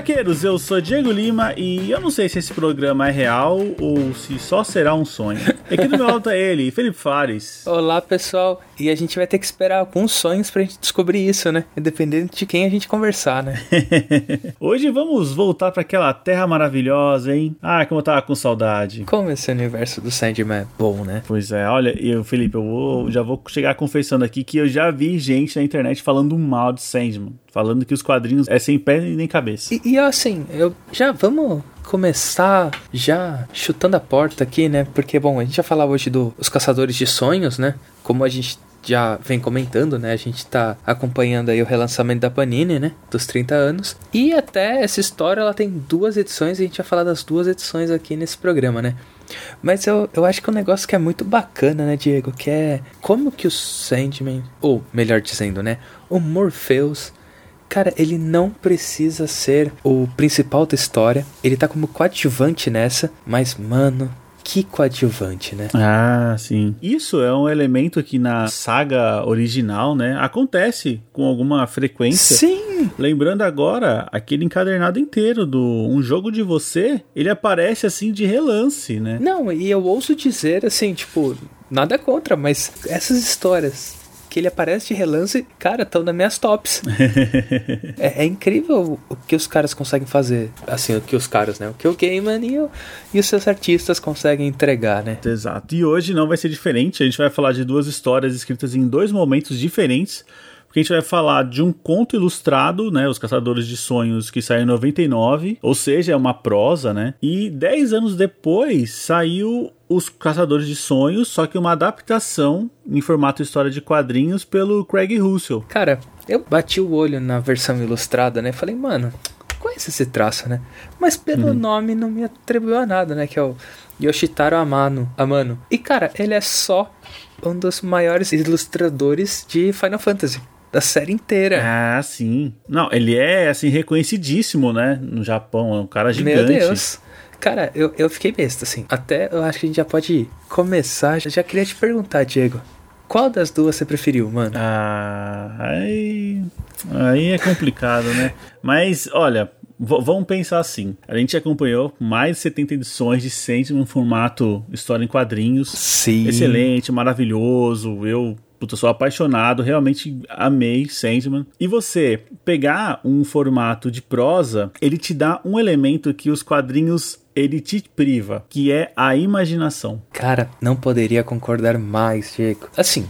HQeiros, eu sou Diego Lima e eu não sei se esse programa é real ou se só será um sonho. Aqui do meu lado tá ele, Felipe Fares. Olá, pessoal. E a gente vai ter que esperar alguns sonhos pra gente descobrir isso, né? Dependendo de quem a gente conversar, né? Hoje vamos voltar para aquela terra maravilhosa, hein? Ah, como eu tava com saudade. Como esse universo do Sandman é bom, né? Pois é, olha, eu, Felipe, eu vou, já vou chegar confessando aqui que eu já vi gente na internet falando mal de Sandman falando que os quadrinhos é sem pé nem cabeça. E, e assim, eu já vamos começar já chutando a porta aqui, né? Porque bom, a gente já falava hoje dos caçadores de sonhos, né? Como a gente já vem comentando, né? A gente tá acompanhando aí o relançamento da Panini, né? Dos 30 anos. E até essa história ela tem duas edições e a gente vai falar das duas edições aqui nesse programa, né? Mas eu, eu acho que é um negócio que é muito bacana, né, Diego? Que é como que o Sandman, ou melhor dizendo, né? O Morpheus Cara, ele não precisa ser o principal da história. Ele tá como coadjuvante nessa, mas, mano, que coadjuvante, né? Ah, sim. Isso é um elemento que na saga original, né, acontece com alguma frequência. Sim. Lembrando agora aquele encadernado inteiro do um jogo de você, ele aparece assim de relance, né? Não, e eu ouso dizer assim, tipo, nada contra, mas essas histórias que ele aparece de relance, cara, estão nas minhas tops. é, é, incrível o que os caras conseguem fazer. Assim, o que os caras, né? O que o Gaiman e, o, e os seus artistas conseguem entregar, né? Exato. E hoje não vai ser diferente. A gente vai falar de duas histórias escritas em dois momentos diferentes porque a gente vai falar de um conto ilustrado, né, Os Caçadores de Sonhos, que saiu em 99, ou seja, é uma prosa, né? E 10 anos depois saiu Os Caçadores de Sonhos, só que uma adaptação em formato história de quadrinhos pelo Craig Russell. Cara, eu bati o olho na versão ilustrada, né? Falei, mano, conhece esse traço, né? Mas pelo uhum. nome não me atribuiu a nada, né? Que é o Yoshitaro Amano. Amano. E cara, ele é só um dos maiores ilustradores de Final Fantasy da série inteira. Ah, sim. Não, ele é, assim, reconhecidíssimo, né? No Japão, é um cara gigante. Meu Deus. Cara, eu, eu fiquei besta, assim. Até eu acho que a gente já pode começar. Já, já queria te perguntar, Diego. Qual das duas você preferiu, mano? Ah, aí. Aí é complicado, né? Mas, olha, vamos pensar assim. A gente acompanhou mais de 70 edições de Sandman no formato história em quadrinhos. Sim. Excelente, maravilhoso. Eu Puta, sou apaixonado, realmente amei Sandman. E você pegar um formato de prosa, ele te dá um elemento que os quadrinhos ele te priva, que é a imaginação. Cara, não poderia concordar mais, Diego. Assim,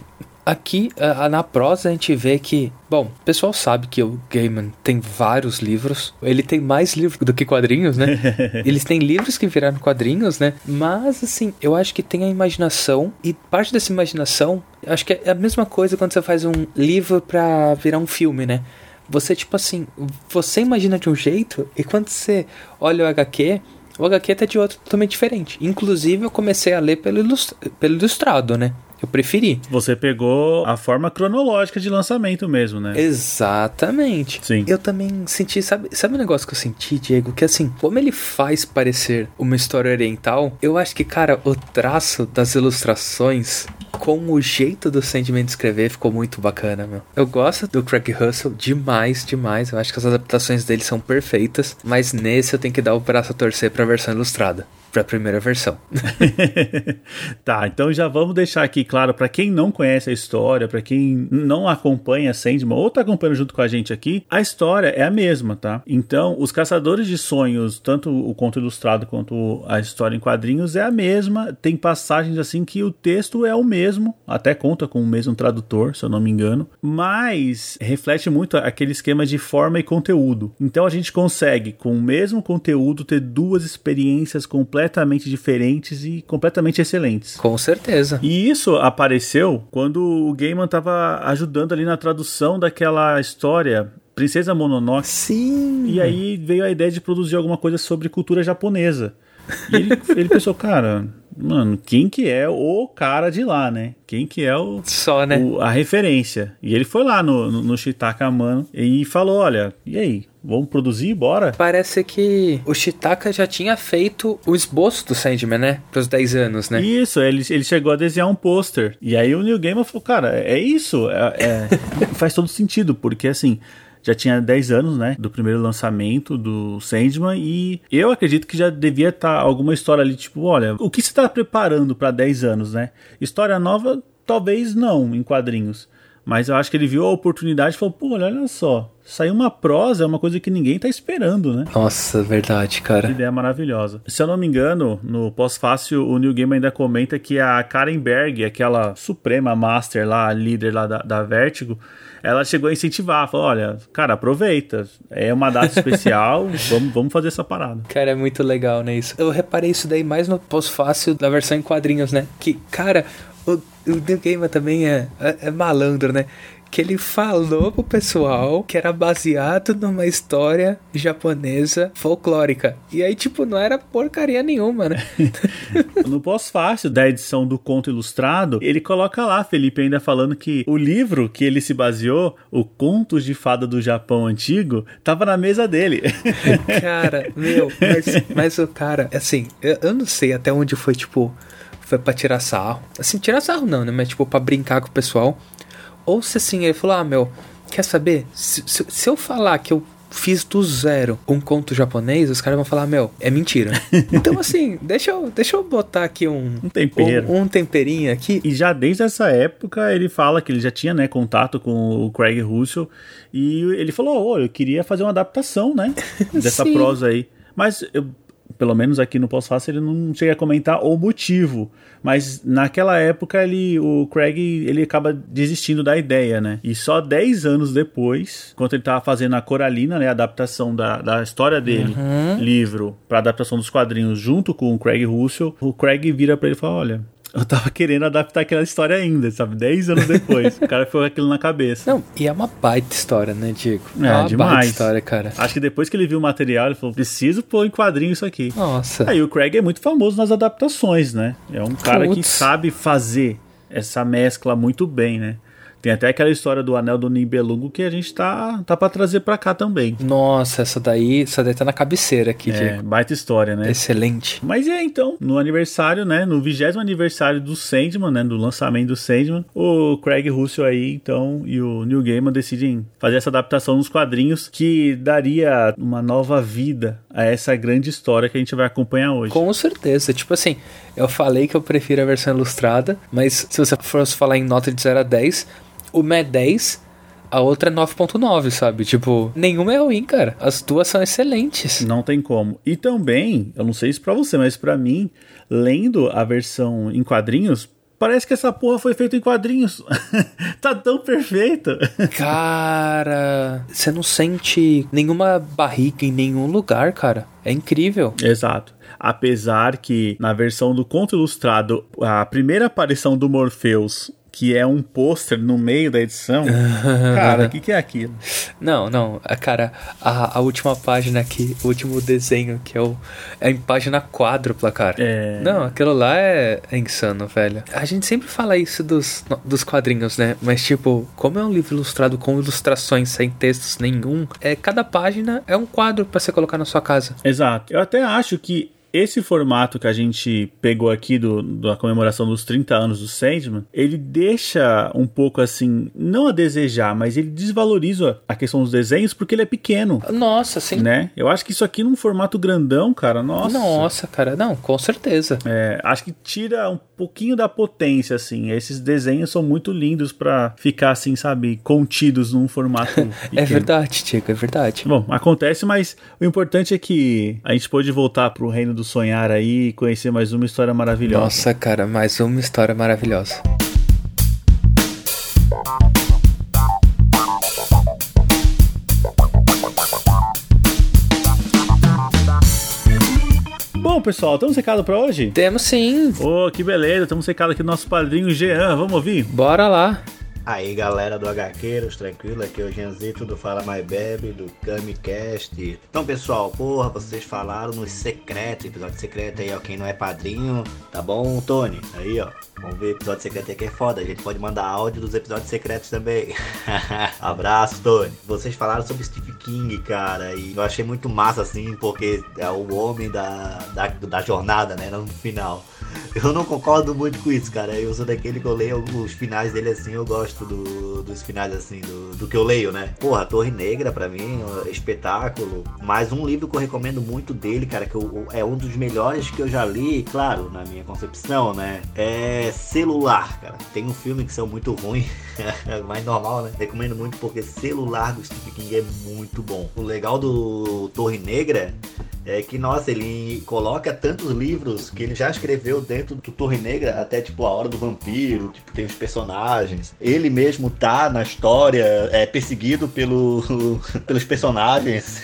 Aqui na prosa a gente vê que, bom, o pessoal sabe que o Gaiman tem vários livros. Ele tem mais livros do que quadrinhos, né? Eles têm livros que viraram quadrinhos, né? Mas assim, eu acho que tem a imaginação e parte dessa imaginação, acho que é a mesma coisa quando você faz um livro para virar um filme, né? Você tipo assim, você imagina de um jeito e quando você olha o HQ, o HQ tá de outro totalmente diferente. Inclusive eu comecei a ler pelo, ilust pelo ilustrado, né? Eu preferi. Você pegou a forma cronológica de lançamento mesmo, né? Exatamente. Sim. Eu também senti, sabe, sabe um negócio que eu senti, Diego? Que assim, como ele faz parecer uma história oriental, eu acho que, cara, o traço das ilustrações com o jeito do Sandman escrever ficou muito bacana, meu. Eu gosto do Craig Russell demais, demais. Eu acho que as adaptações dele são perfeitas, mas nesse eu tenho que dar o braço a torcer pra versão ilustrada para a primeira versão. tá, então já vamos deixar aqui claro para quem não conhece a história, para quem não acompanha Sandman ou tá acompanhando junto com a gente aqui, a história é a mesma, tá? Então, os Caçadores de Sonhos, tanto o conto ilustrado quanto a história em quadrinhos é a mesma, tem passagens assim que o texto é o mesmo, até conta com o mesmo tradutor, se eu não me engano, mas reflete muito aquele esquema de forma e conteúdo. Então a gente consegue com o mesmo conteúdo ter duas experiências completamente completamente diferentes e completamente excelentes. Com certeza. E isso apareceu quando o Gaiman estava ajudando ali na tradução daquela história Princesa Mononoke. Sim. E aí veio a ideia de produzir alguma coisa sobre cultura japonesa. E ele, ele pensou, cara, mano, quem que é o cara de lá, né? Quem que é o. Só, né? O, a referência. E ele foi lá no, no, no Shitaka Mano e falou: olha, e aí? Vamos produzir? Bora? Parece que o Shitaka já tinha feito o esboço do Sandman, né? Pros 10 anos, né? Isso, ele, ele chegou a desenhar um pôster. E aí o Neil Gaiman falou, cara, é isso. É, é faz todo sentido, porque assim já tinha 10 anos, né, do primeiro lançamento do Sandman e eu acredito que já devia estar tá alguma história ali, tipo, olha, o que você está preparando para 10 anos, né? História nova, talvez não, em quadrinhos. Mas eu acho que ele viu a oportunidade e falou, pô, olha só, sair uma prosa é uma coisa que ninguém tá esperando, né? Nossa, verdade, cara. Que ideia maravilhosa. Se eu não me engano, no pós-fácil, o New Game ainda comenta que a Karen Berg, aquela suprema master lá, líder lá da, da Vertigo, ela chegou a incentivar, falou: olha, cara, aproveita. É uma data especial, vamos, vamos fazer essa parada. Cara, é muito legal, né? Isso. Eu reparei isso daí mais no pós-fácil da versão em quadrinhos, né? Que, cara, o, o Gamer também é, é, é malandro, né? que ele falou pro pessoal que era baseado numa história japonesa folclórica. E aí, tipo, não era porcaria nenhuma, né? no pós-fácil da edição do conto ilustrado, ele coloca lá, Felipe, ainda falando que o livro que ele se baseou, o Contos de Fada do Japão Antigo, tava na mesa dele. cara, meu, mas, mas o cara, assim, eu, eu não sei até onde foi, tipo, foi pra tirar sarro. Assim, tirar sarro não, né? Mas, tipo, pra brincar com o pessoal. Ou se assim, ele falou: Ah, meu, quer saber? Se, se, se eu falar que eu fiz do zero um conto japonês, os caras vão falar, meu, é mentira. então, assim, deixa eu, deixa eu botar aqui um, um tempero. Um, um, temperinho aqui. E já desde essa época ele fala que ele já tinha, né, contato com o Craig Russell e ele falou, oh, eu queria fazer uma adaptação, né, dessa prosa aí. Mas eu, pelo menos aqui no pós-fácil ele não chega a comentar o motivo, mas naquela época ele, o Craig ele acaba desistindo da ideia, né? E só 10 anos depois, quando ele tava fazendo a Coralina, né, a adaptação da, da história dele, uhum. livro, para adaptação dos quadrinhos junto com o Craig Russell, o Craig vira para ele e fala: "Olha, eu tava querendo adaptar aquela história ainda, sabe? Dez anos depois. o cara ficou com aquilo na cabeça. Não, e é uma baita história, né, Diego? É, é uma demais. baita história, cara. Acho que depois que ele viu o material, ele falou: preciso pôr em quadrinho isso aqui. Nossa. Aí o Craig é muito famoso nas adaptações, né? É um cara Putz. que sabe fazer essa mescla muito bem, né? Tem até aquela história do Anel do Nibelungo que a gente tá, tá para trazer para cá também. Nossa, essa daí, essa daí tá na cabeceira aqui, É, Diego. baita história, né? Excelente. Mas é, então, no aniversário, né, no vigésimo aniversário do Sandman, né, do lançamento do Sandman, o Craig Russell aí, então, e o Neil Gaiman decidem fazer essa adaptação nos quadrinhos que daria uma nova vida a essa grande história que a gente vai acompanhar hoje. Com certeza. Tipo assim, eu falei que eu prefiro a versão ilustrada, mas se você fosse falar em nota de 0 a 10, uma é 10, a outra é 9.9, sabe? Tipo, nenhuma é ruim, cara. As duas são excelentes. Não tem como. E também, eu não sei se pra você, mas para mim, lendo a versão em quadrinhos, parece que essa porra foi feita em quadrinhos. tá tão perfeito. Cara, você não sente nenhuma barriga em nenhum lugar, cara. É incrível. Exato. Apesar que na versão do conto ilustrado, a primeira aparição do Morpheus que é um pôster no meio da edição. cara, o que, que é aquilo? Não, não, cara, a, a última página aqui, o último desenho, que é, o, é em página quádrupla, cara. É... Não, aquilo lá é, é, insano, velho. A gente sempre fala isso dos, dos quadrinhos, né? Mas, tipo, como é um livro ilustrado com ilustrações sem textos nenhum, é, cada página é um quadro para você colocar na sua casa. Exato. Eu até acho que esse formato que a gente pegou aqui do, da comemoração dos 30 anos do Sandman, ele deixa um pouco assim, não a desejar, mas ele desvaloriza a questão dos desenhos porque ele é pequeno. Nossa, sim. Né? Eu acho que isso aqui num formato grandão, cara, nossa. Nossa, cara, não, com certeza. É, acho que tira um pouquinho da potência, assim. Esses desenhos são muito lindos para ficar, assim, sabe, contidos num formato. é verdade, Tico, é verdade. Bom, acontece, mas o importante é que a gente pôde voltar pro reino do do sonhar aí e conhecer mais uma história maravilhosa. Nossa, cara, mais uma história maravilhosa. Bom, pessoal, temos secado para hoje? Temos sim. Oh, que beleza, temos secado aqui do nosso padrinho Jean. Vamos ouvir? Bora lá. Aí galera do HQeiros, tranquilo, aqui é o Janzito do Fala Mais Bebe, do Camicast. Então pessoal, porra, vocês falaram no secreto, episódio secreto aí, ó, quem não é padrinho, tá bom, Tony? Aí, ó, vamos ver episódio secreto aí que é foda, a gente pode mandar áudio dos episódios secretos também. Abraço, Tony. Vocês falaram sobre Stephen King, cara, e eu achei muito massa, assim, porque é o homem da, da, da jornada, né, no final. Eu não concordo muito com isso, cara. Eu sou daquele que eu leio os finais dele assim, eu gosto do, dos finais assim, do, do que eu leio, né? Porra, Torre Negra pra mim, espetáculo. Mas um livro que eu recomendo muito dele, cara, que eu, é um dos melhores que eu já li, claro, na minha concepção, né? É Celular, cara. Tem um filme que são muito ruim, mais normal, né? Recomendo muito porque Celular do Stephen King é muito bom. O legal do Torre Negra é que, nossa, ele coloca tantos livros que ele já escreveu dentro do Torre Negra, até tipo A Hora do Vampiro, tipo, tem os personagens. Ele mesmo tá na história, é perseguido pelo, pelos personagens.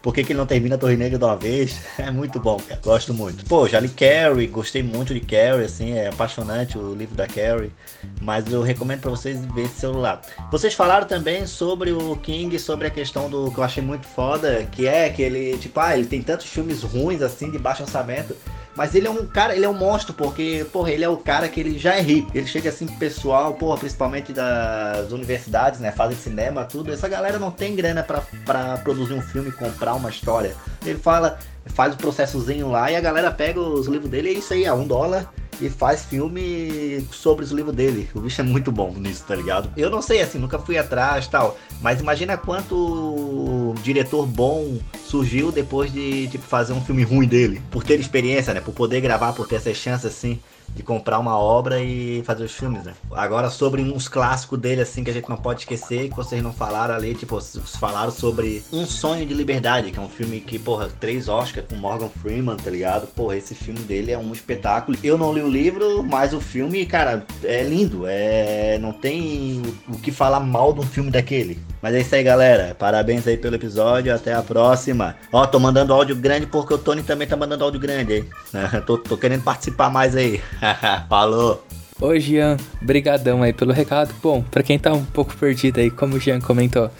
Por que, que ele não termina a Torre Negra de uma vez? É muito bom, cara. Gosto muito. Pô, já li Carrie, gostei muito de Carrie, assim, é apaixonante o livro da Carrie. Mas eu recomendo para vocês ver esse celular. Vocês falaram também sobre o King, sobre a questão do que eu achei muito foda, que é que ele, tipo, ah, ele tem tantos filmes ruins, assim, de baixo orçamento. Mas ele é um cara, ele é um monstro, porque, porra, ele é o cara que ele já é rico. Ele chega assim pro pessoal, porra, principalmente das universidades, né? Fazem cinema, tudo. Essa galera não tem grana para produzir um filme, comprar uma história. Ele fala, faz o processozinho lá e a galera pega os livros dele e é isso aí, a um dólar e faz filme sobre os livros dele. O bicho é muito bom nisso, tá ligado? Eu não sei, assim, nunca fui atrás tal, mas imagina quanto diretor bom surgiu depois de tipo, fazer um filme ruim dele. Por ter experiência, né? Por poder gravar, por ter essa chance assim de comprar uma obra e fazer os filmes, né? Agora sobre uns clássicos dele, assim, que a gente não pode esquecer, que vocês não falaram ali, tipo, vocês falaram sobre Um Sonho de Liberdade, que é um filme que, porra, três Oscars com Morgan Freeman, tá ligado? Porra, esse filme dele é um espetáculo. Eu não li o livro, mas o filme, cara, é lindo, é... não tem o que falar mal de um filme daquele. Mas é isso aí, galera. Parabéns aí pelo episódio. Até a próxima. Ó, tô mandando áudio grande porque o Tony também tá mandando áudio grande aí. tô, tô querendo participar mais aí. Falou. Oi, Jean. Brigadão aí pelo recado. Bom, para quem tá um pouco perdido aí, como o Jean comentou,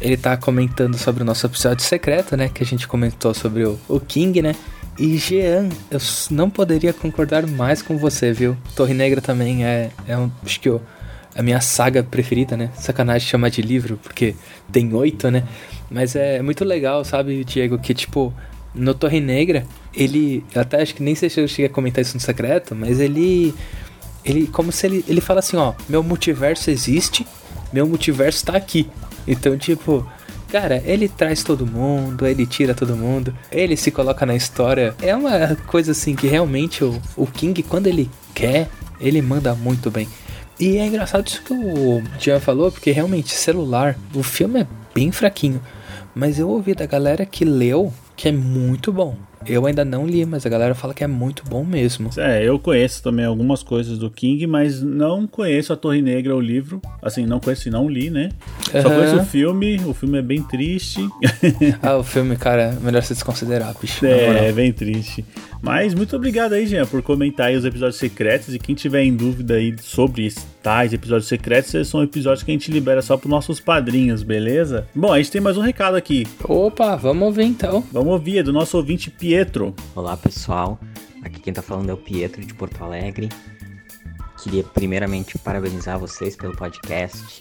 ele tá comentando sobre o nosso episódio secreto, né? Que a gente comentou sobre o, o King, né? E Jean, eu não poderia concordar mais com você, viu? Torre Negra também é, é um, acho que o, a minha saga preferida, né? Sacanagem chamar de livro, porque tem oito, né? Mas é muito legal, sabe, Diego, que tipo, no Torre Negra, ele. Até acho que nem sei se eu cheguei a comentar isso no secreto, mas ele. Ele. Como se ele. Ele fala assim, ó, meu multiverso existe, meu multiverso tá aqui. Então, tipo. Cara, ele traz todo mundo, ele tira todo mundo, ele se coloca na história. É uma coisa assim que realmente o, o King, quando ele quer, ele manda muito bem. E é engraçado isso que o Jean falou, porque realmente, celular, o filme é bem fraquinho. Mas eu ouvi da galera que leu que é muito bom. Eu ainda não li, mas a galera fala que é muito bom mesmo. É, eu conheço também algumas coisas do King, mas não conheço a Torre Negra, o livro. Assim, não conheço e não li, né? Só uhum. conheço o filme, o filme é bem triste. ah, o filme, cara, é melhor se desconsiderar, bicho. É, é bem triste. Mas muito obrigado aí, Jean, por comentar aí os episódios secretos. E quem tiver em dúvida aí sobre tais episódios secretos, esses são episódios que a gente libera só para nossos padrinhos, beleza? Bom, a gente tem mais um recado aqui. Opa, vamos ouvir então. Vamos ouvir, é do nosso ouvinte Pietro. Olá, pessoal. Aqui quem tá falando é o Pietro de Porto Alegre. Queria primeiramente parabenizar vocês pelo podcast.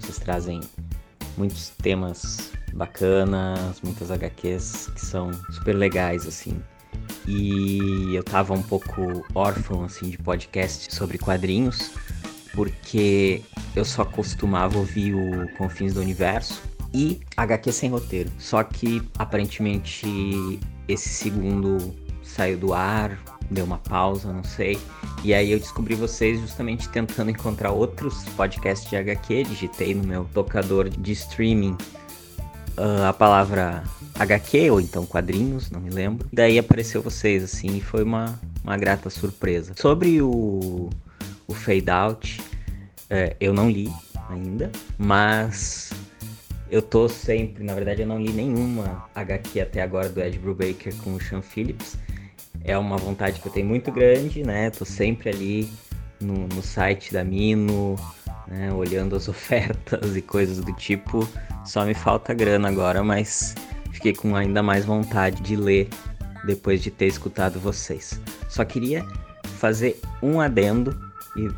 Vocês trazem muitos temas bacanas, muitas HQs que são super legais, assim e eu tava um pouco órfão assim de podcast sobre quadrinhos, porque eu só costumava ouvir o Confins do Universo e HQ sem roteiro. Só que aparentemente esse segundo saiu do ar, deu uma pausa, não sei. E aí eu descobri vocês justamente tentando encontrar outros podcasts de HQ, digitei no meu tocador de streaming uh, a palavra HQ ou então quadrinhos, não me lembro. Daí apareceu vocês assim e foi uma, uma grata surpresa. Sobre o, o Fade Out, é, eu não li ainda, mas eu tô sempre, na verdade eu não li nenhuma HQ até agora do Ed Brubaker com o Sean Phillips. É uma vontade que eu tenho muito grande, né? Tô sempre ali no, no site da Mino, né? Olhando as ofertas e coisas do tipo, só me falta grana agora, mas fiquei com ainda mais vontade de ler depois de ter escutado vocês. Só queria fazer um adendo e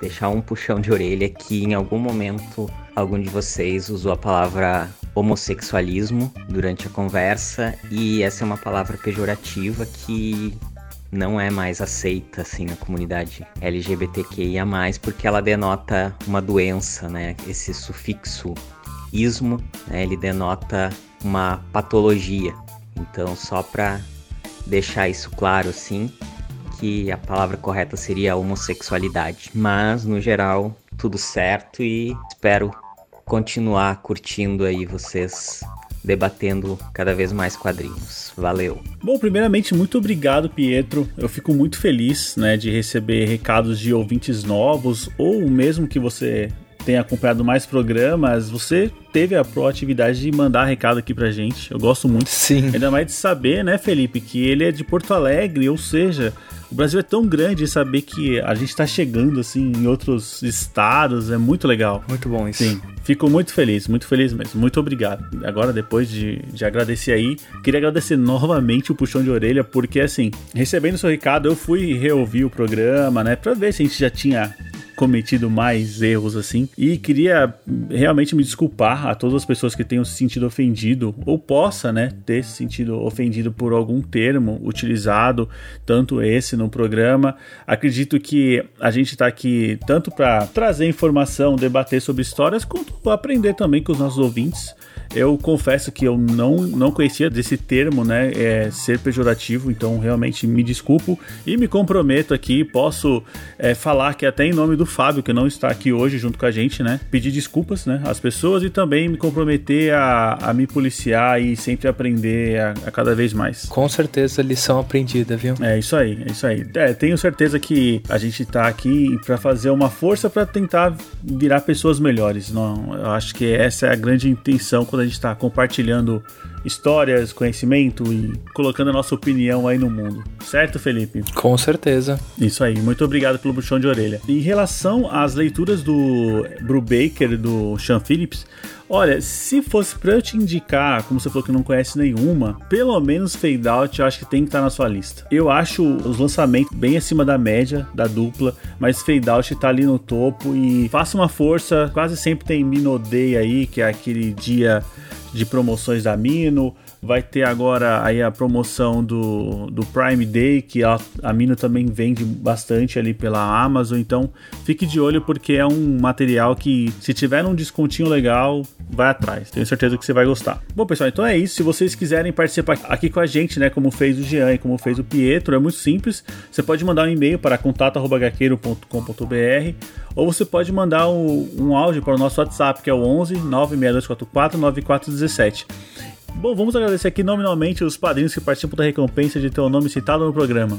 deixar um puxão de orelha que em algum momento algum de vocês usou a palavra homossexualismo durante a conversa e essa é uma palavra pejorativa que não é mais aceita assim na comunidade LGBTQIA+, porque ela denota uma doença, né? Esse sufixo ismo, né? ele denota uma patologia. Então, só para deixar isso claro assim, que a palavra correta seria homossexualidade. Mas, no geral, tudo certo e espero continuar curtindo aí vocês debatendo cada vez mais quadrinhos. Valeu. Bom, primeiramente, muito obrigado, Pietro. Eu fico muito feliz, né, de receber recados de ouvintes novos ou mesmo que você tenha acompanhado mais programas, você teve a proatividade de mandar recado aqui pra gente. Eu gosto muito. Sim. Ainda mais de saber, né, Felipe, que ele é de Porto Alegre, ou seja, o Brasil é tão grande e saber que a gente está chegando assim em outros estados é muito legal. Muito bom isso. Sim, fico muito feliz, muito feliz mesmo. Muito obrigado. Agora, depois de, de agradecer aí, queria agradecer novamente o puxão de orelha, porque assim, recebendo seu recado, eu fui reouvir o programa, né, pra ver se a gente já tinha cometido mais erros assim. E queria realmente me desculpar a todas as pessoas que tenham se sentido ofendido ou possa, né, ter se sentido ofendido por algum termo utilizado, tanto esse no programa. Acredito que a gente está aqui tanto para trazer informação, debater sobre histórias, quanto aprender também com os nossos ouvintes. Eu confesso que eu não, não conhecia desse termo, né? É, ser pejorativo, então realmente me desculpo e me comprometo aqui. Posso é, falar que até em nome do Fábio, que não está aqui hoje junto com a gente, né? Pedir desculpas, né? Às pessoas e também me comprometer a, a me policiar e sempre aprender a, a cada vez mais. Com certeza, lição aprendida, viu? É isso aí, é isso aí. É, tenho certeza que a gente está aqui para fazer uma força para tentar virar pessoas melhores. Não, eu acho que essa é a grande intenção quando a gente está compartilhando histórias, conhecimento e colocando a nossa opinião aí no mundo. Certo, Felipe? Com certeza. Isso aí, muito obrigado pelo buchão de orelha. Em relação às leituras do Brubaker, do Sean Phillips, Olha, se fosse pra eu te indicar, como você falou que não conhece nenhuma, pelo menos Fade Out eu acho que tem que estar tá na sua lista. Eu acho os lançamentos bem acima da média da dupla, mas Fade Out tá ali no topo e faça uma força. Quase sempre tem Mino Day aí, que é aquele dia de promoções da Mino. Vai ter agora aí a promoção do, do Prime Day, que a, a também vende bastante ali pela Amazon. Então fique de olho porque é um material que, se tiver um descontinho legal, vai atrás. Tenho certeza que você vai gostar. Bom, pessoal, então é isso. Se vocês quiserem participar aqui com a gente, né, como fez o Jean e como fez o Pietro, é muito simples. Você pode mandar um e-mail para contato.gaqueiro.com.br ou você pode mandar um, um áudio para o nosso WhatsApp, que é o 11 96244 9417. Bom, vamos agradecer aqui nominalmente os padrinhos que participam da recompensa de ter o nome citado no programa.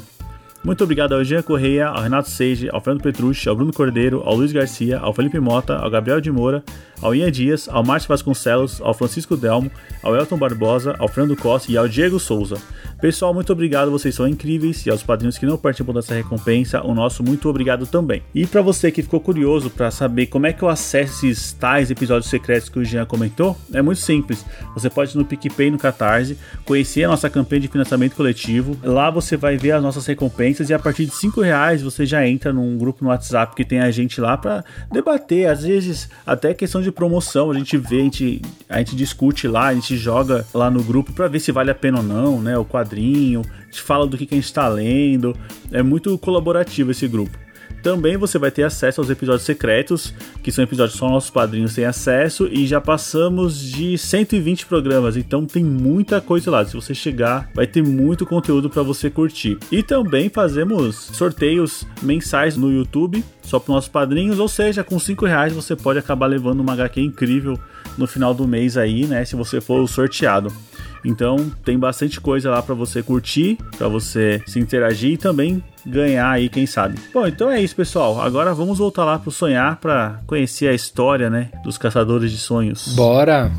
Muito obrigado ao Jean Correia, ao Renato Seige, ao Fernando Petrucci, ao Bruno Cordeiro, ao Luiz Garcia, ao Felipe Mota, ao Gabriel de Moura, ao Ian Dias, ao Márcio Vasconcelos, ao Francisco Delmo, ao Elton Barbosa, ao Fernando Costa e ao Diego Souza. Pessoal, muito obrigado, vocês são incríveis e aos padrinhos que não participam dessa recompensa, o nosso muito obrigado também. E para você que ficou curioso para saber como é que eu acesso esses tais episódios secretos que o Jean comentou, é muito simples. Você pode ir no PicPay no Catarse, conhecer a nossa campanha de financiamento coletivo. Lá você vai ver as nossas recompensas e a partir de 5 reais você já entra num grupo no WhatsApp que tem a gente lá para debater, às vezes até questão de promoção, a gente vê, a gente, a gente discute lá, a gente joga lá no grupo para ver se vale a pena ou não, né? O quadrinho, te fala do que, que a gente está lendo. É muito colaborativo esse grupo. Também você vai ter acesso aos episódios secretos, que são episódios só nossos padrinhos têm acesso, e já passamos de 120 programas, então tem muita coisa lá. Se você chegar, vai ter muito conteúdo para você curtir. E também fazemos sorteios mensais no YouTube, só para nossos padrinhos, ou seja, com 5 reais você pode acabar levando uma HQ incrível no final do mês aí, né? Se você for sorteado. Então tem bastante coisa lá para você curtir, para você se interagir e também ganhar aí, quem sabe. Bom, então é isso, pessoal. Agora vamos voltar lá pro sonhar para conhecer a história, né, dos caçadores de sonhos. Bora.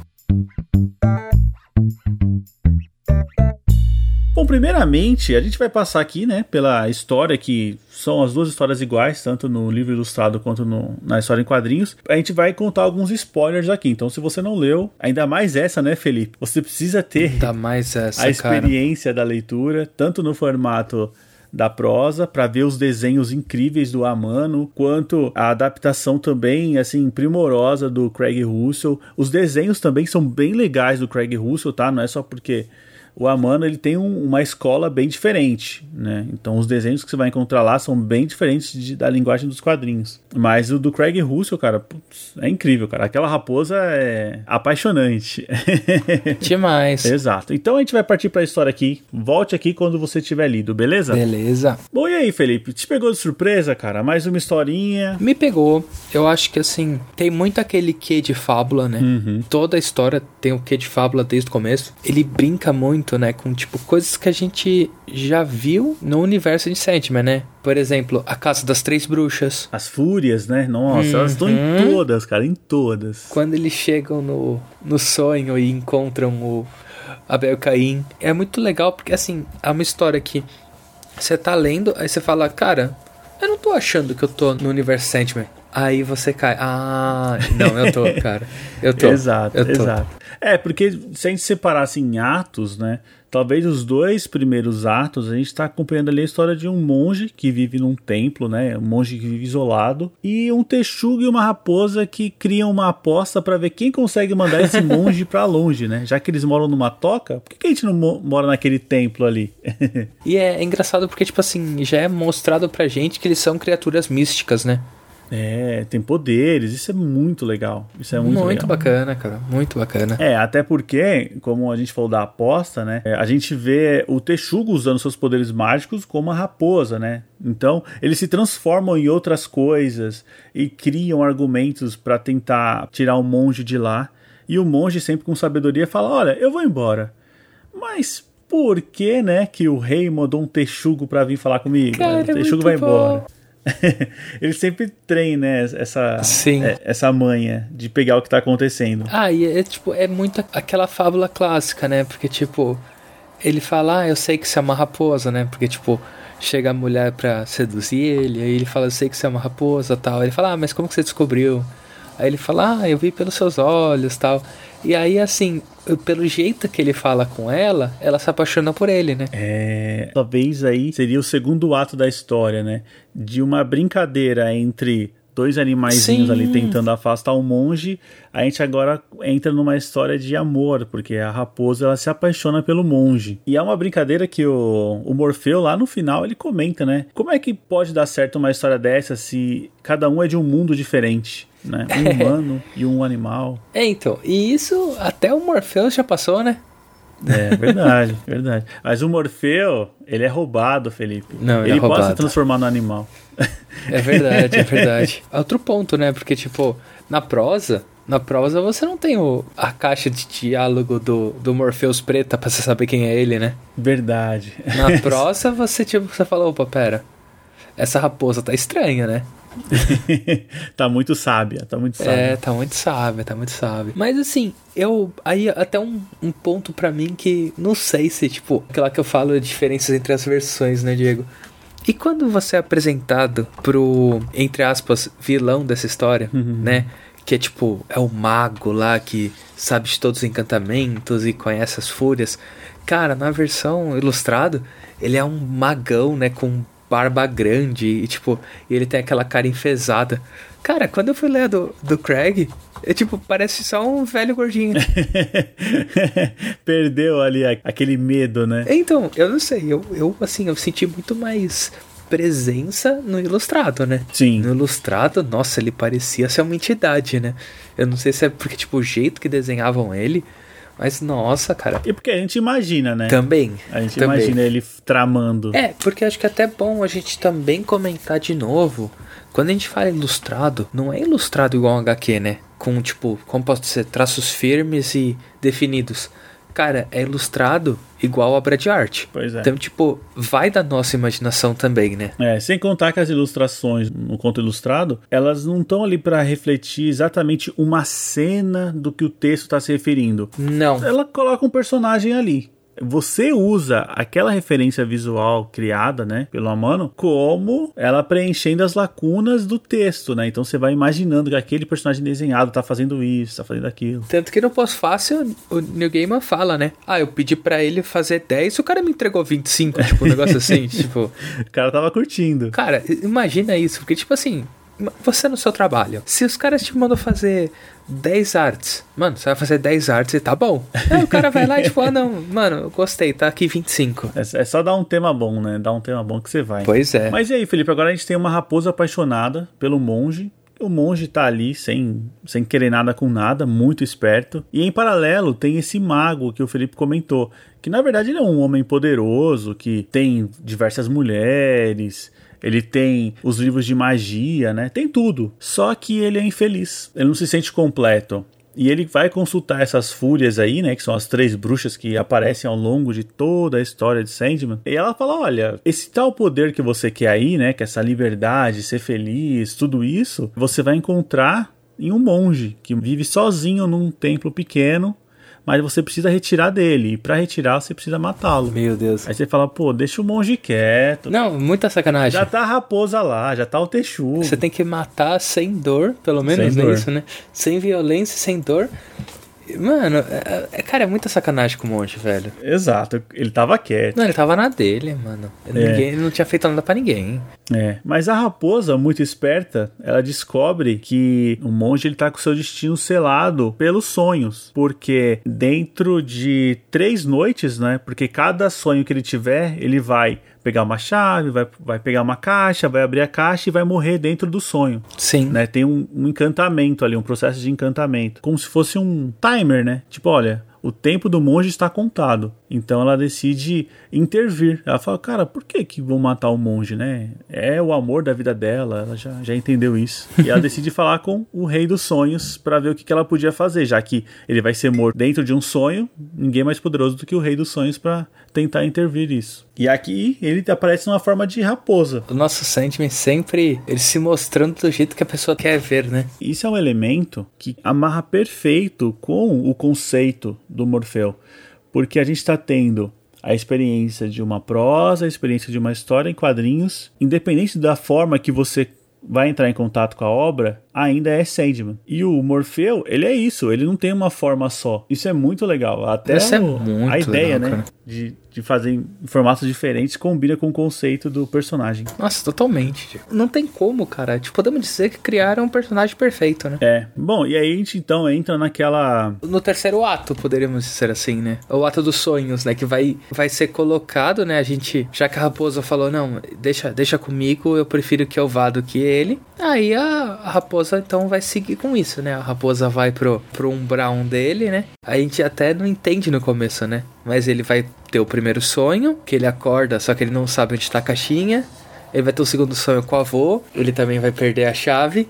Primeiramente, a gente vai passar aqui, né, pela história que são as duas histórias iguais, tanto no livro ilustrado quanto no, na história em quadrinhos. A gente vai contar alguns spoilers aqui. Então, se você não leu, ainda mais essa, né, Felipe? Você precisa ter Ainda mais essa, a experiência cara. da leitura, tanto no formato da prosa para ver os desenhos incríveis do Amano, quanto a adaptação também assim primorosa do Craig Russell. Os desenhos também são bem legais do Craig Russell, tá? Não é só porque o Amano ele tem um, uma escola bem diferente, né? Então os desenhos que você vai encontrar lá são bem diferentes de, da linguagem dos quadrinhos. Mas o do Craig Russell, cara, putz, é incrível, cara. Aquela raposa é apaixonante. Demais. Exato. Então a gente vai partir para a história aqui. Volte aqui quando você tiver lido, beleza? Beleza. Bom, e aí, Felipe? Te pegou de surpresa, cara? Mais uma historinha? Me pegou. Eu acho que assim, tem muito aquele quê de fábula, né? Uhum. Toda a história tem o quê de fábula desde o começo. Ele brinca muito muito, né? Com, tipo, coisas que a gente já viu no universo de Sandman, né? Por exemplo, a Casa das Três Bruxas. As Fúrias, né? Nossa, uhum. elas estão em todas, cara, em todas. Quando eles chegam no, no sonho e encontram o Abel Caim. É muito legal porque, assim, é uma história que você tá lendo, aí você fala, cara, eu não tô achando que eu tô no universo Sandman. Aí você cai. Ah, não, eu tô, cara. Eu tô. exato, eu tô. exato. É, porque se a gente separasse em atos, né? Talvez os dois primeiros atos a gente está acompanhando ali a história de um monge que vive num templo, né? Um monge que vive isolado e um texugo e uma raposa que criam uma aposta para ver quem consegue mandar esse monge para longe, né? Já que eles moram numa toca, por que, que a gente não mora naquele templo ali? e é engraçado porque tipo assim já é mostrado pra gente que eles são criaturas místicas, né? É, tem poderes, isso é muito legal. Isso é muito, muito legal. bacana, cara, muito bacana. É, até porque, como a gente falou da aposta, né? É, a gente vê o Texugo usando seus poderes mágicos como a raposa, né? Então, eles se transformam em outras coisas e criam argumentos para tentar tirar o monge de lá. E o monge, sempre com sabedoria, fala: Olha, eu vou embora. Mas por que, né, que o rei mandou um texugo para vir falar comigo? Cara, o texugo vai bom. embora. ele sempre treina né, essa, é, essa manha de pegar o que tá acontecendo. Ah, e é, tipo, é muito aquela fábula clássica, né? Porque, tipo, ele fala, ah, eu sei que você é uma raposa, né? Porque, tipo, chega a mulher pra seduzir ele, aí ele fala, eu sei que você é uma raposa tal. Ele fala, ah, mas como que você descobriu? Aí ele fala, ah, eu vi pelos seus olhos tal. E aí, assim, pelo jeito que ele fala com ela, ela se apaixona por ele, né? É. Talvez aí seria o segundo ato da história, né? De uma brincadeira entre dois animaizinhos Sim. ali tentando afastar o monge, a gente agora entra numa história de amor, porque a raposa ela se apaixona pelo monge. E é uma brincadeira que o, o Morfeu lá no final ele comenta, né? Como é que pode dar certo uma história dessa se cada um é de um mundo diferente? Né? Um humano e um animal. É, então, e isso até o Morfeu já passou, né? É verdade, verdade. Mas o Morfeu, ele é roubado, Felipe. Não, ele, ele é pode se transformar no animal. É verdade, é verdade. Outro ponto, né? Porque, tipo, na prosa, na prosa você não tem o, a caixa de diálogo do, do Morpheus preta pra você saber quem é ele, né? Verdade. Na prosa você, tipo, você fala, opa, pera, essa raposa tá estranha, né? tá muito sábia, tá muito sábia. É, tá muito sábia, tá muito sábia. Mas assim, eu. Aí até um, um ponto para mim que não sei se, tipo, aquela que eu falo de diferenças entre as versões, né, Diego? E quando você é apresentado pro, entre aspas, vilão dessa história, uhum. né? Que é tipo, é o mago lá que sabe de todos os encantamentos e conhece as fúrias. Cara, na versão ilustrado, ele é um magão, né? Com barba grande e, tipo, ele tem aquela cara enfesada. Cara, quando eu fui ler do, do Craig, é tipo, parece só um velho gordinho. Perdeu ali aquele medo, né? Então, eu não sei, eu, eu assim, eu senti muito mais presença no ilustrado, né? Sim. No ilustrado, nossa, ele parecia ser uma entidade, né? Eu não sei se é porque, tipo, o jeito que desenhavam ele mas nossa, cara. E porque a gente imagina, né? Também. A gente também. imagina ele tramando. É, porque acho que é até bom a gente também comentar de novo. Quando a gente fala ilustrado, não é ilustrado igual um HQ, né? Com tipo, como posso dizer, traços firmes e definidos cara, é ilustrado igual obra de arte. Pois é. Então, tipo, vai da nossa imaginação também, né? É, sem contar que as ilustrações no conto ilustrado, elas não estão ali para refletir exatamente uma cena do que o texto está se referindo. Não. Ela coloca um personagem ali. Você usa aquela referência visual criada, né, pelo Amano, como ela preenchendo as lacunas do texto, né? Então você vai imaginando que aquele personagem desenhado tá fazendo isso, tá fazendo aquilo. Tanto que no pós-fácil, o New Gaiman fala, né? Ah, eu pedi pra ele fazer 10 e o cara me entregou 25, tipo, um negócio assim, tipo... O cara tava curtindo. Cara, imagina isso, porque, tipo assim, você no seu trabalho, se os caras te mandam fazer 10 artes, mano, você vai fazer 10 artes e tá bom. Aí o cara vai lá e tipo, ah, não, mano, eu gostei, tá aqui 25. É, é só dar um tema bom, né? Dar um tema bom que você vai. Pois é. Mas e aí, Felipe, agora a gente tem uma raposa apaixonada pelo monge. O monge tá ali sem, sem querer nada com nada, muito esperto. E em paralelo tem esse mago que o Felipe comentou, que na verdade ele é um homem poderoso, que tem diversas mulheres, ele tem os livros de magia, né? Tem tudo. Só que ele é infeliz. Ele não se sente completo. E ele vai consultar essas fúrias aí, né? Que são as três bruxas que aparecem ao longo de toda a história de Sandman. E ela fala: olha, esse tal poder que você quer aí, né? Que essa liberdade, ser feliz, tudo isso, você vai encontrar em um monge que vive sozinho num templo pequeno mas você precisa retirar dele. E para retirar, você precisa matá-lo. Meu Deus. Aí você fala, pô, deixa o monge quieto. Não, muita sacanagem. Já tá a raposa lá, já tá o texugo. Você tem que matar sem dor, pelo menos, Sem é dor. isso, né? Sem violência, sem dor. Mano, é, é- cara, é muita sacanagem com o monge, velho. Exato, ele tava quieto. Não, ele tava na dele, mano. Ninguém, ele não tinha feito nada pra ninguém. É, mas a raposa, muito esperta, ela descobre que o monge ele tá com seu destino selado pelos sonhos, porque dentro de três noites, né? Porque cada sonho que ele tiver, ele vai pegar uma chave, vai, vai pegar uma caixa, vai abrir a caixa e vai morrer dentro do sonho. Sim. né? Tem um, um encantamento ali, um processo de encantamento, como se fosse um timer, né? Tipo, olha, o tempo do monge está contado. Então ela decide intervir. Ela fala, cara, por que que vão matar o monge, né? É o amor da vida dela, ela já, já entendeu isso. E ela decide falar com o rei dos sonhos para ver o que, que ela podia fazer, já que ele vai ser morto dentro de um sonho, ninguém é mais poderoso do que o rei dos sonhos para tentar intervir isso. E aqui ele aparece numa forma de raposa. O nosso Sandman sempre ele se mostrando do jeito que a pessoa quer ver, né? Isso é um elemento que amarra perfeito com o conceito do Morfeu, porque a gente está tendo a experiência de uma prosa, a experiência de uma história em quadrinhos, independente da forma que você vai entrar em contato com a obra, ainda é Sandman. E o Morfeu, ele é isso, ele não tem uma forma só. Isso é muito legal. Até é o- muito a ideia, legal, né, de, de fazer em formatos diferentes combina com o conceito do personagem. Nossa, totalmente. Não tem como, cara. Tipo, podemos dizer que criaram um personagem perfeito, né? É. Bom, e aí a gente então entra naquela No terceiro ato, poderíamos dizer assim, né? O ato dos sonhos, né? Que vai, vai ser colocado, né? A gente, já que a raposa falou, não, deixa, deixa comigo, eu prefiro que eu vá do que ele. Aí a, a raposa então vai seguir com isso, né? A raposa vai pro, pro umbral dele, né? A gente até não entende no começo, né? Mas ele vai ter o primeiro sonho, que ele acorda, só que ele não sabe onde tá a caixinha. Ele vai ter o segundo sonho com o avô, ele também vai perder a chave.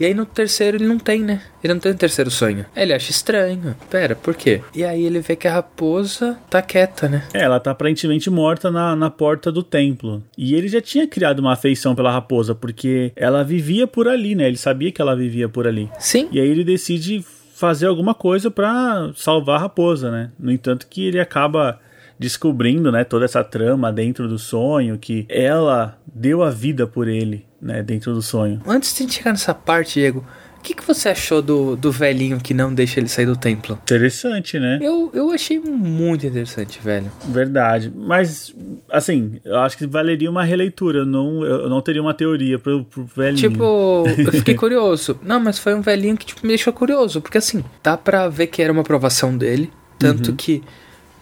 E aí no terceiro ele não tem, né? Ele não tem o terceiro sonho. Ele acha estranho. Pera, por quê? E aí ele vê que a raposa tá quieta, né? É, ela tá aparentemente morta na, na porta do templo. E ele já tinha criado uma afeição pela raposa, porque ela vivia por ali, né? Ele sabia que ela vivia por ali. Sim. E aí ele decide fazer alguma coisa pra salvar a raposa, né? No entanto que ele acaba descobrindo, né, toda essa trama dentro do sonho, que ela deu a vida por ele, né, dentro do sonho. Antes de chegar nessa parte, Diego, o que, que você achou do, do velhinho que não deixa ele sair do templo? Interessante, né? Eu, eu achei muito interessante, velho. Verdade. Mas, assim, eu acho que valeria uma releitura. Eu não, eu não teria uma teoria pro, pro velhinho. Tipo, eu fiquei curioso. Não, mas foi um velhinho que tipo, me deixou curioso. Porque assim, dá pra ver que era uma aprovação dele. Tanto que,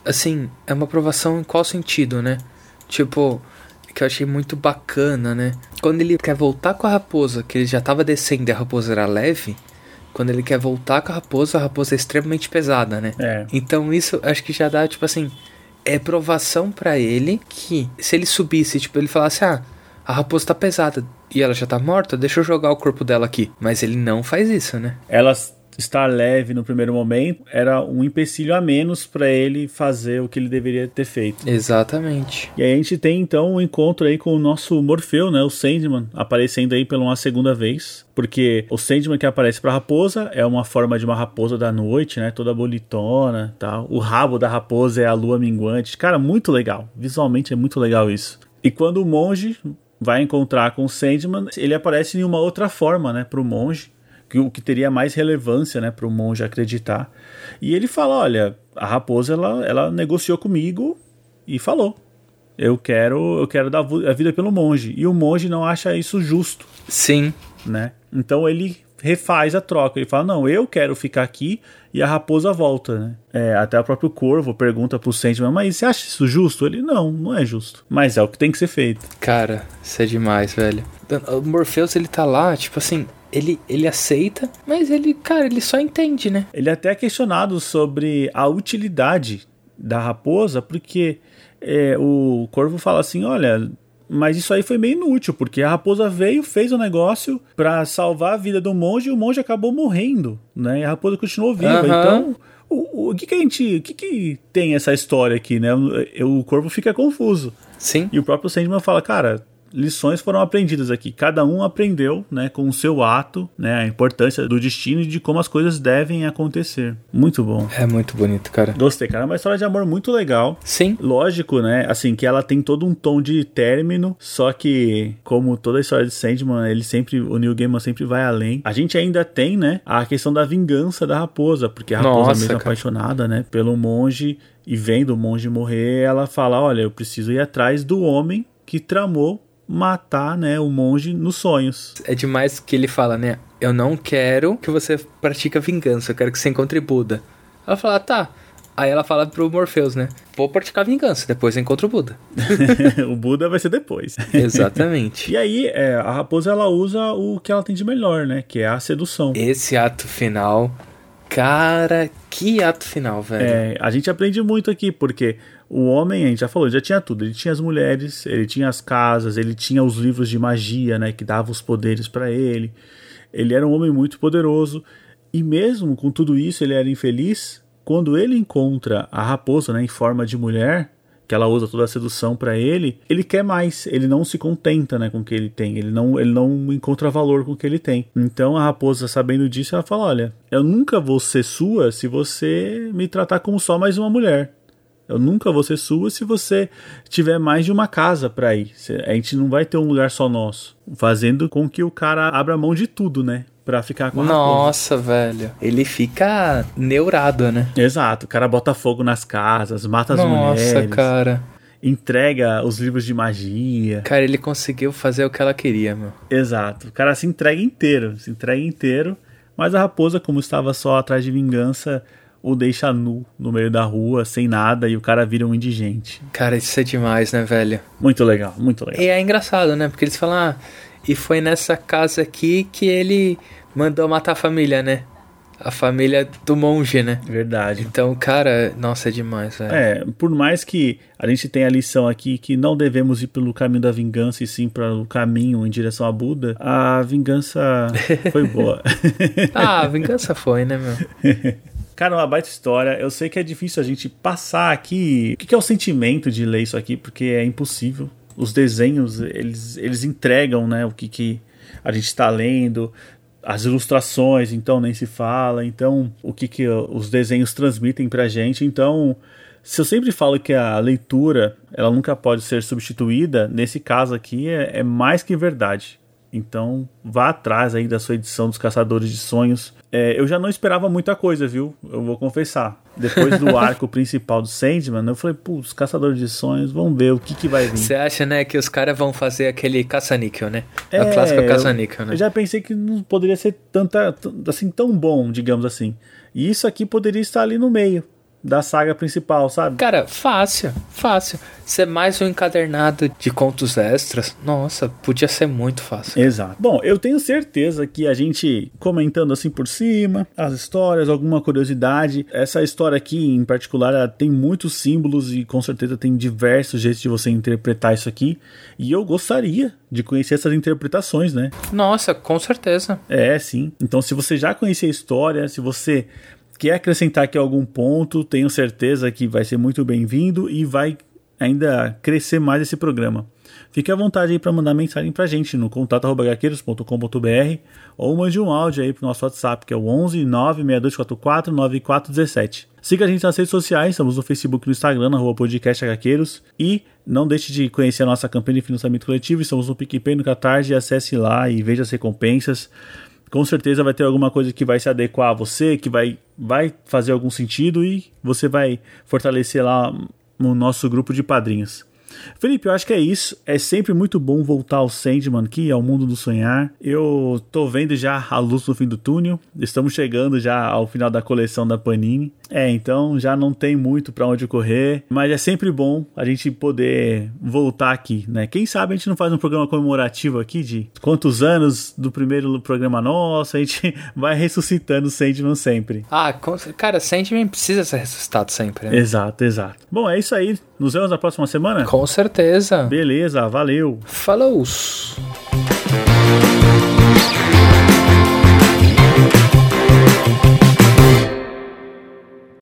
assim, é uma aprovação em qual sentido, né? Tipo, que eu achei muito bacana, né? Quando ele quer voltar com a raposa, que ele já tava descendo e a raposa era leve. Quando ele quer voltar com a raposa, a raposa é extremamente pesada, né? É. Então isso acho que já dá, tipo assim, é provação pra ele que se ele subisse, tipo, ele falasse, ah, a raposa tá pesada e ela já tá morta, deixa eu jogar o corpo dela aqui. Mas ele não faz isso, né? Ela, estar leve no primeiro momento era um empecilho a menos para ele fazer o que ele deveria ter feito. Exatamente. E aí a gente tem então um encontro aí com o nosso Morfeu, né, o Sandman, aparecendo aí pela uma segunda vez, porque o Sandman que aparece para raposa é uma forma de uma raposa da noite, né, toda bonitona, tal. O rabo da raposa é a lua minguante. Cara, muito legal. Visualmente é muito legal isso. E quando o monge vai encontrar com o Sandman, ele aparece em uma outra forma, né, pro monge que o que teria mais relevância, né, para o monge acreditar. E ele fala, olha, a raposa ela, ela negociou comigo e falou, eu quero eu quero dar a vida pelo monge. E o monge não acha isso justo. Sim. Né? Então ele refaz a troca. Ele fala: Não, eu quero ficar aqui e a raposa volta. Né? É, até o próprio corvo pergunta pro Sandman: Mas você acha isso justo? Ele: Não, não é justo. Mas é o que tem que ser feito. Cara, isso é demais, velho. O Morpheus, ele tá lá, tipo assim, ele, ele aceita, mas ele, cara, ele só entende, né? Ele é até questionado sobre a utilidade da raposa, porque é, o Corvo fala assim: olha, mas isso aí foi meio inútil, porque a raposa veio, fez o um negócio para salvar a vida do monge e o monge acabou morrendo, né? E a raposa continuou viva. Uhum. Então, o, o, que, que a gente. O que, que tem essa história aqui, né? O, o corvo fica confuso. Sim. E o próprio Sandman fala, cara, lições foram aprendidas aqui. Cada um aprendeu, né, com o seu ato, né, a importância do destino e de como as coisas devem acontecer. Muito bom. É muito bonito, cara. Gostei, cara. É uma história de amor muito legal. Sim. Lógico, né, assim, que ela tem todo um tom de término, só que, como toda a história de Sandman, ele sempre, o Neil Gaiman sempre vai além. A gente ainda tem, né, a questão da vingança da raposa, porque a raposa Nossa, mesmo cara. apaixonada, né, pelo monge e vendo o monge morrer, ela fala, olha, eu preciso ir atrás do homem que tramou matar, né, o monge nos sonhos. É demais que ele fala, né? Eu não quero que você pratique vingança, eu quero que você encontre Buda. Ela fala, ah, tá. Aí ela fala pro Morpheus, né? Vou praticar vingança, depois eu encontro o Buda. o Buda vai ser depois. Exatamente. e aí, é, a raposa ela usa o que ela tem de melhor, né? Que é a sedução. Esse ato final. Cara, que ato final, velho. É, a gente aprende muito aqui, porque o homem, a gente já falou, já tinha tudo. Ele tinha as mulheres, ele tinha as casas, ele tinha os livros de magia, né, que davam os poderes para ele. Ele era um homem muito poderoso e mesmo com tudo isso ele era infeliz. Quando ele encontra a raposa, né, em forma de mulher, que ela usa toda a sedução para ele, ele quer mais, ele não se contenta, né, com o que ele tem, ele não, ele não encontra valor com o que ele tem. Então a raposa, sabendo disso, ela fala: "Olha, eu nunca vou ser sua se você me tratar como só mais uma mulher. Eu nunca vou ser sua se você tiver mais de uma casa para ir. A gente não vai ter um lugar só nosso. Fazendo com que o cara abra mão de tudo, né? Pra ficar com a Nossa, raposa. velho. Ele fica neurado, né? Exato. O cara bota fogo nas casas, mata as Nossa, mulheres. Nossa, cara. Entrega os livros de magia. Cara, ele conseguiu fazer o que ela queria, meu. Exato. O cara se entrega inteiro. Se entrega inteiro. Mas a raposa, como estava só atrás de vingança, o deixa nu no meio da rua, sem nada, e o cara vira um indigente. Cara, isso é demais, né, velho? Muito legal, muito legal. E é engraçado, né? Porque eles falam, ah, e foi nessa casa aqui que ele mandou matar a família, né? A família do monge, né? Verdade. Então, cara, nossa, é demais, velho. É, por mais que a gente tenha a lição aqui que não devemos ir pelo caminho da vingança e sim para o caminho em direção a Buda, a vingança foi boa. ah, a vingança foi, né, meu? Cara, uma baita história. Eu sei que é difícil a gente passar aqui. O que é o sentimento de ler isso aqui? Porque é impossível. Os desenhos, eles, eles entregam, né? O que, que a gente está lendo. As ilustrações, então, nem se fala. Então, o que, que os desenhos transmitem pra gente. Então, se eu sempre falo que a leitura, ela nunca pode ser substituída, nesse caso aqui é, é mais que verdade. Então, vá atrás aí da sua edição dos Caçadores de Sonhos. É, eu já não esperava muita coisa, viu? Eu vou confessar. Depois do arco principal do Sandman, eu falei, putz, Caçadores de Sonhos, vamos ver o que, que vai vir. Você acha, né, que os caras vão fazer aquele caça-níquel, né? É, a clássica caça-níquel, né? Eu já pensei que não poderia ser tanta, assim, tão bom, digamos assim. E isso aqui poderia estar ali no meio da saga principal, sabe? Cara, fácil, fácil. Ser mais um encadernado de contos extras, nossa, podia ser muito fácil. Exato. Bom, eu tenho certeza que a gente comentando assim por cima, as histórias, alguma curiosidade, essa história aqui em particular ela tem muitos símbolos e com certeza tem diversos jeitos de você interpretar isso aqui. E eu gostaria de conhecer essas interpretações, né? Nossa, com certeza. É, sim. Então, se você já conhecia a história, se você quer acrescentar aqui algum ponto, tenho certeza que vai ser muito bem-vindo e vai ainda crescer mais esse programa. Fique à vontade aí para mandar mensagem para a gente no contato.gaqueiros.com.br ou mande um áudio aí para o nosso WhatsApp, que é o 11 96244 9417. Siga a gente nas redes sociais, estamos no Facebook e no Instagram, na rua podcast Agaqueiros. E não deixe de conhecer a nossa campanha de financiamento coletivo, estamos no PicPay, no Catarse, acesse lá e veja as recompensas. Com certeza vai ter alguma coisa que vai se adequar a você, que vai, vai fazer algum sentido e você vai fortalecer lá no nosso grupo de padrinhos. Felipe, eu acho que é isso. É sempre muito bom voltar ao Sandman aqui, ao mundo do sonhar. Eu tô vendo já a luz no fim do túnel. Estamos chegando já ao final da coleção da Panini. É, então já não tem muito para onde correr, mas é sempre bom a gente poder voltar aqui, né? Quem sabe a gente não faz um programa comemorativo aqui de quantos anos do primeiro programa nosso, a gente vai ressuscitando o Sandman sempre. Ah, cara, Sandman precisa ser ressuscitado sempre, né? Exato, exato. Bom, é isso aí. Nos vemos na próxima semana? Com certeza. Beleza, valeu. Falou!